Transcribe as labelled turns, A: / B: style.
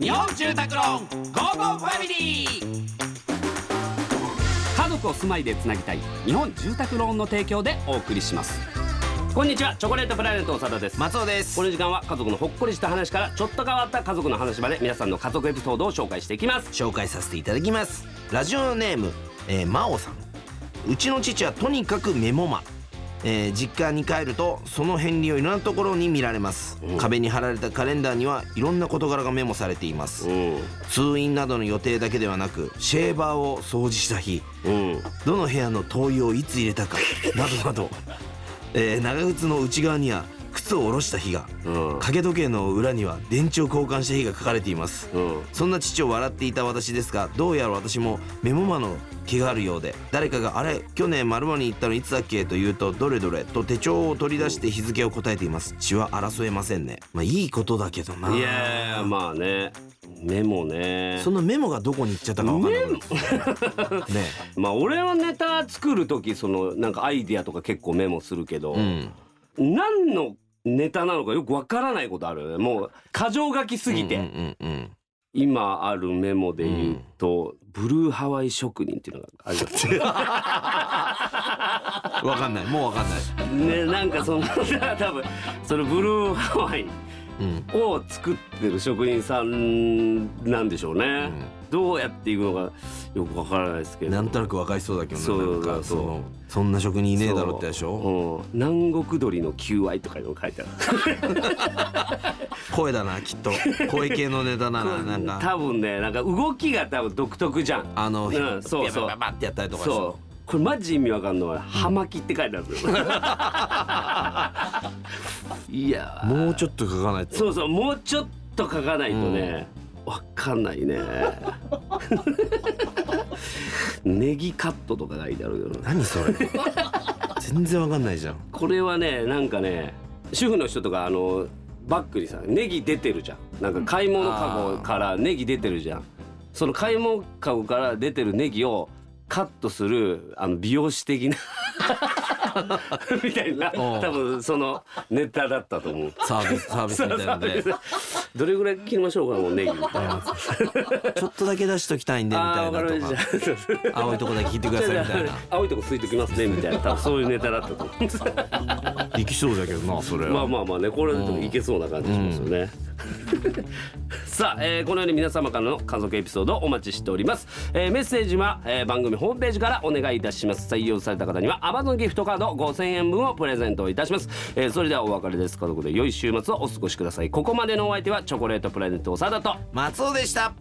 A: 日本住宅ローンゴーゴーファミリー。家族を住まいでつなぎたい日本住宅ローンの提供でお送りします。こんにちはチョコレートプラネット長田です。
B: 松尾です。
A: この時間は家族のほっこりした話からちょっと変わった家族の話まで皆さんの家族エピソードを紹介していきます。
B: 紹介させていただきます。ラジオネーム、えー、真央さん。うちの父はとにかくメモ魔、えー実家に帰るとその片鱗をいろんなところに見られます、
A: うん。
B: 壁に貼られたカレンダーにはいろんな事柄がメモされています、
A: うん。
B: 通院などの予定だけではなくシェーバーを掃除した日。
A: うん。
B: どの部屋の灯油をいつ入れたかなどなど、えー長靴の内側には靴を下ろした日が
A: うん。
B: 掛け時計の裏には電池を交換した日が書かれています。
A: うん。
B: そんな父を笑っていた私ですがどうやら私もメモマの気があるようで誰かが「あれ去年〇〇に行ったのいつだっけ?」と言うと「どれどれ?」と手帳を取り出して日付を答えています。血は争えませんね。まあいいことだけどな。い
A: やいやまあね。メモね。
B: そのメモがどこに行っちゃったか分かんない。ね。
A: まあ俺はネタ作る時そのなんかアイディアとか結構メモするけど、
B: うん。
A: 何のネタなのかよくわからないことある。もう箇条書きすぎて、
B: うんうんうん
A: 今あるメモで言うと、ブルーハワイ職人っていうのがあります。
B: うん分かんない。もう分かんない。
A: ねなんかその多分そのブルーハワイ
B: うん
A: を作ってる職人さんなんでしょうね、どうやっていくのかよくわからないですけど。
B: なんとなく分かりそうだけどね
A: そう。
B: なんか
A: そう
B: そのそんな職人いねえだろってでしょ
A: う。ん、南国鳥の求愛とかいうの書いてある。
B: 声だなきっと。声系のネタならなんか。
A: 多分ねなんか動きが多分独特じゃん。
B: あの、
A: うんそうそう。
B: ババってやったりとか
A: そ
B: ょ
A: う。これマジ意味わかんのは葉巻って書いてあるんですよ いやー。
B: もうちょっと書かないと。
A: そうそうもうちょっと書かないとね、わかんないね。ネギカットとか書いてあるよ
B: 何それ。全然わかんないじゃん。
A: これはねなんかね主婦の人とかあのバッグにさネギ出てるじゃん。なんか買い物カゴからネギ出てるじゃん。その買い物カゴから出てるネギをカットするあの美容師的な みたいな多分そのネタだったと思う。
B: サービスサービスみたいなので
A: どれぐらい切りましょうかもうネギ。みたいな。
B: ちょっとだけ出しときたいんでみたいなとか。
A: た。
B: 青いとこだけ切ってくださいみたいな。
A: 青いとこついてきますねみたいな。多分そういうネタだったと思う。
B: できそうだけどなそれ
A: まあまあまあねこれでもいけそうな感じしますよね。さあ、えーこのように皆様からの家族エピソードをお待ちしております、えーメッセージは、えー番組ホームページからお願いいたします。採用された方には Amazon ギフトカード5000円分をプレゼントいたします、えーそれではお別れです。家族で良い週末をお過ごしください。ここまでのお相手はチョコレートプラネット長田と
B: 松尾でした。